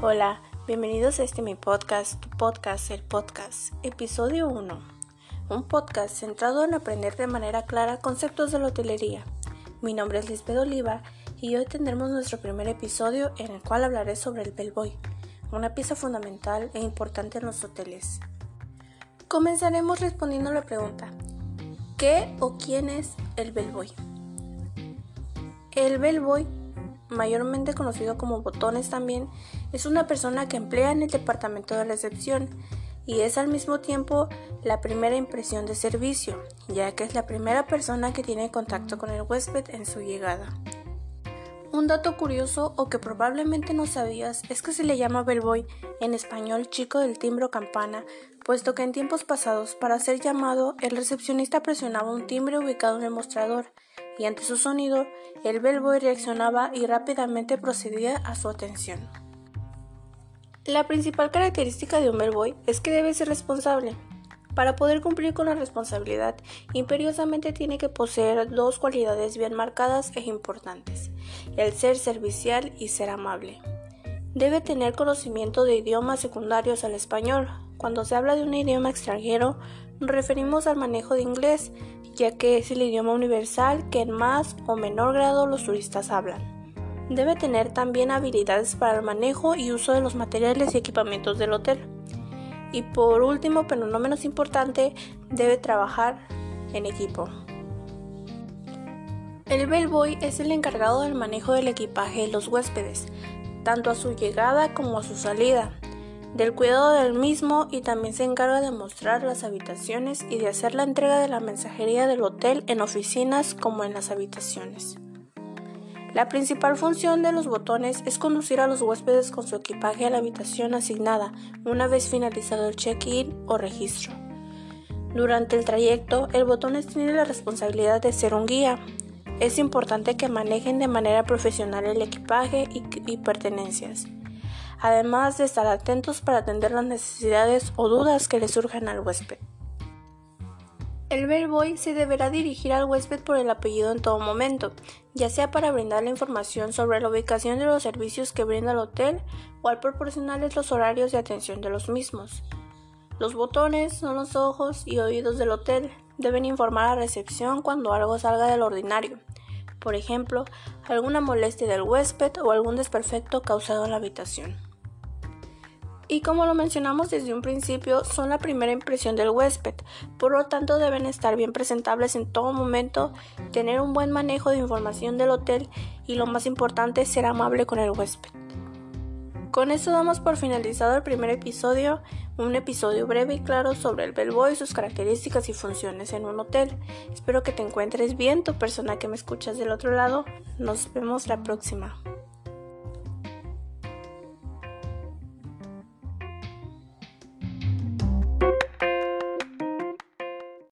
Hola, bienvenidos a este mi podcast, tu podcast, el podcast, episodio 1. Un podcast centrado en aprender de manera clara conceptos de la hotelería. Mi nombre es Lisbeth Oliva y hoy tendremos nuestro primer episodio en el cual hablaré sobre el bellboy, una pieza fundamental e importante en los hoteles. Comenzaremos respondiendo a la pregunta, ¿qué o quién es el bellboy? El bellboy mayormente conocido como botones también, es una persona que emplea en el departamento de recepción y es al mismo tiempo la primera impresión de servicio, ya que es la primera persona que tiene contacto con el huésped en su llegada. Un dato curioso o que probablemente no sabías es que se le llama bellboy en español chico del timbro campana, puesto que en tiempos pasados para ser llamado el recepcionista presionaba un timbre ubicado en el mostrador y ante su sonido el bellboy reaccionaba y rápidamente procedía a su atención. La principal característica de un bellboy es que debe ser responsable. Para poder cumplir con la responsabilidad, imperiosamente tiene que poseer dos cualidades bien marcadas e importantes, el ser servicial y ser amable. Debe tener conocimiento de idiomas secundarios al español. Cuando se habla de un idioma extranjero, referimos al manejo de inglés, ya que es el idioma universal que en más o menor grado los turistas hablan. Debe tener también habilidades para el manejo y uso de los materiales y equipamientos del hotel. Y por último, pero no menos importante, debe trabajar en equipo. El bellboy es el encargado del manejo del equipaje de los huéspedes, tanto a su llegada como a su salida, del cuidado del mismo y también se encarga de mostrar las habitaciones y de hacer la entrega de la mensajería del hotel en oficinas como en las habitaciones. La principal función de los botones es conducir a los huéspedes con su equipaje a la habitación asignada una vez finalizado el check-in o registro. Durante el trayecto, el botones tiene la responsabilidad de ser un guía. Es importante que manejen de manera profesional el equipaje y, y pertenencias además de estar atentos para atender las necesidades o dudas que le surjan al huésped. El bellboy se deberá dirigir al huésped por el apellido en todo momento, ya sea para brindarle información sobre la ubicación de los servicios que brinda el hotel o al proporcionarles los horarios de atención de los mismos. Los botones son los ojos y oídos del hotel. Deben informar a recepción cuando algo salga del ordinario, por ejemplo, alguna molestia del huésped o algún desperfecto causado en la habitación y como lo mencionamos desde un principio, son la primera impresión del huésped, por lo tanto deben estar bien presentables en todo momento, tener un buen manejo de información del hotel y lo más importante, ser amable con el huésped. Con esto damos por finalizado el primer episodio, un episodio breve y claro sobre el bellboy, sus características y funciones en un hotel. Espero que te encuentres bien, tu persona que me escuchas del otro lado. Nos vemos la próxima.